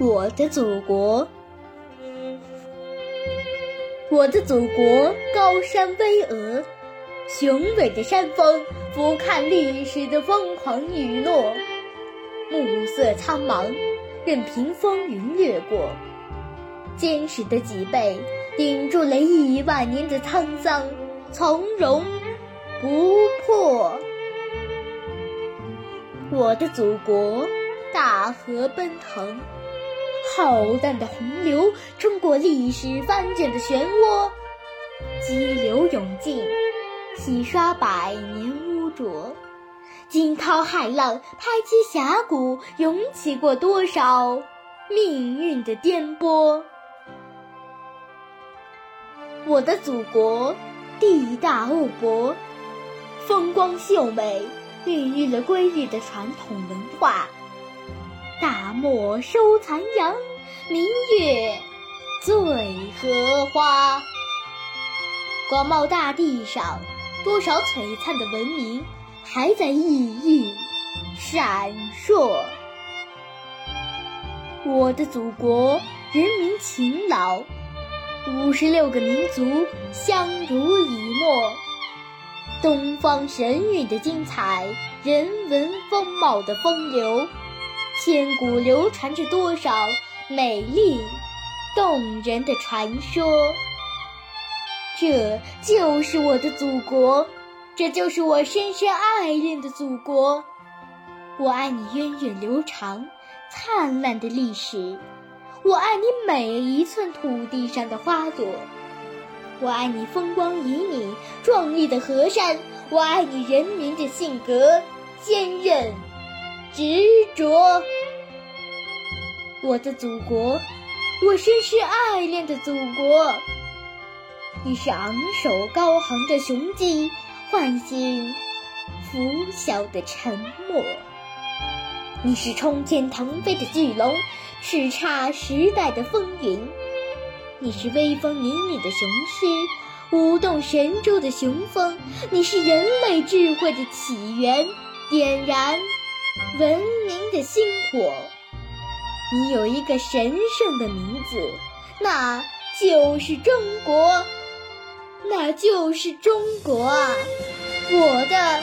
我的祖国。我的祖国高山巍峨，雄伟的山峰俯瞰历史的疯狂雨落，暮色苍茫，任凭风云掠过，坚实的脊背顶住了亿万年的沧桑，从容不迫。我的祖国，大河奔腾。浩荡的洪流冲过历史翻卷的漩涡，激流勇进，洗刷百年污浊；惊涛骇浪拍击峡谷，涌起过多少命运的颠簸。我的祖国，地大物博，风光秀美，孕育了瑰丽的传统文化。大漠收残阳，明月醉荷花。广袤大地上，多少璀璨的文明还在熠熠闪烁。我的祖国，人民勤劳，五十六个民族相濡以沫，东方神韵的精彩，人文风貌的风流。千古流传着多少美丽动人的传说？这就是我的祖国，这就是我深深爱恋的祖国。我爱你源远流长、灿烂的历史，我爱你每一寸土地上的花朵，我爱你风光旖旎、壮丽的河山，我爱你人民的性格坚韧。执着，我的祖国，我深深爱恋的祖国。你是昂首高昂的雄鸡，唤醒拂晓的沉默；你是冲天腾飞的巨龙，叱咤时代的风云；你是威风凛凛的雄狮，舞动神州的雄风；你是人类智慧的起源，点燃。文明的星火，你有一个神圣的名字，那就是中国，那就是中国啊，我的